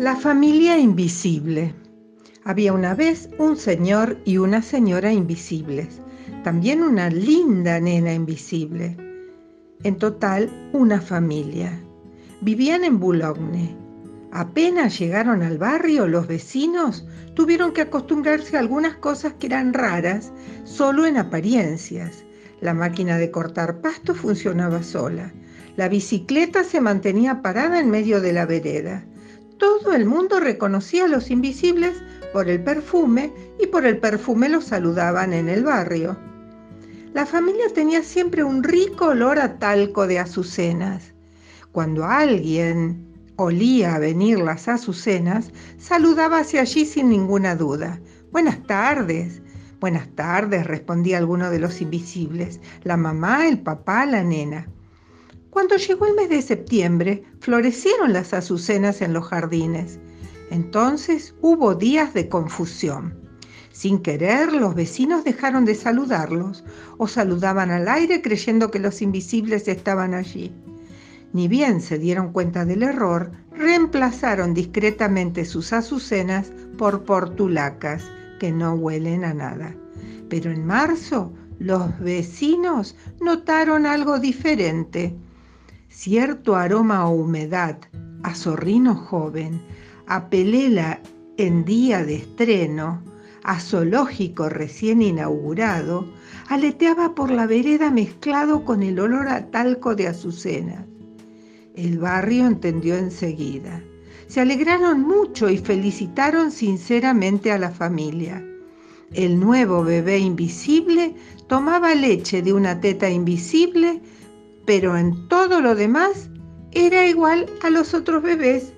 La familia invisible. Había una vez un señor y una señora invisibles, también una linda nena invisible. En total, una familia. Vivían en Boulogne. Apenas llegaron al barrio, los vecinos tuvieron que acostumbrarse a algunas cosas que eran raras, solo en apariencias. La máquina de cortar pasto funcionaba sola. La bicicleta se mantenía parada en medio de la vereda todo el mundo reconocía a los invisibles por el perfume y por el perfume los saludaban en el barrio. La familia tenía siempre un rico olor a talco de azucenas. Cuando alguien olía venir las azucenas, saludaba hacia allí sin ninguna duda. Buenas tardes. Buenas tardes, respondía alguno de los invisibles, la mamá, el papá, la nena. Cuando llegó el mes de septiembre, florecieron las azucenas en los jardines. Entonces hubo días de confusión. Sin querer, los vecinos dejaron de saludarlos o saludaban al aire creyendo que los invisibles estaban allí. Ni bien se dieron cuenta del error, reemplazaron discretamente sus azucenas por portulacas que no huelen a nada. Pero en marzo los vecinos notaron algo diferente cierto aroma a humedad, a zorrino joven, a pelela en día de estreno, a zoológico recién inaugurado, aleteaba por la vereda mezclado con el olor a talco de azucenas. El barrio entendió enseguida. Se alegraron mucho y felicitaron sinceramente a la familia. El nuevo bebé invisible tomaba leche de una teta invisible pero en todo lo demás era igual a los otros bebés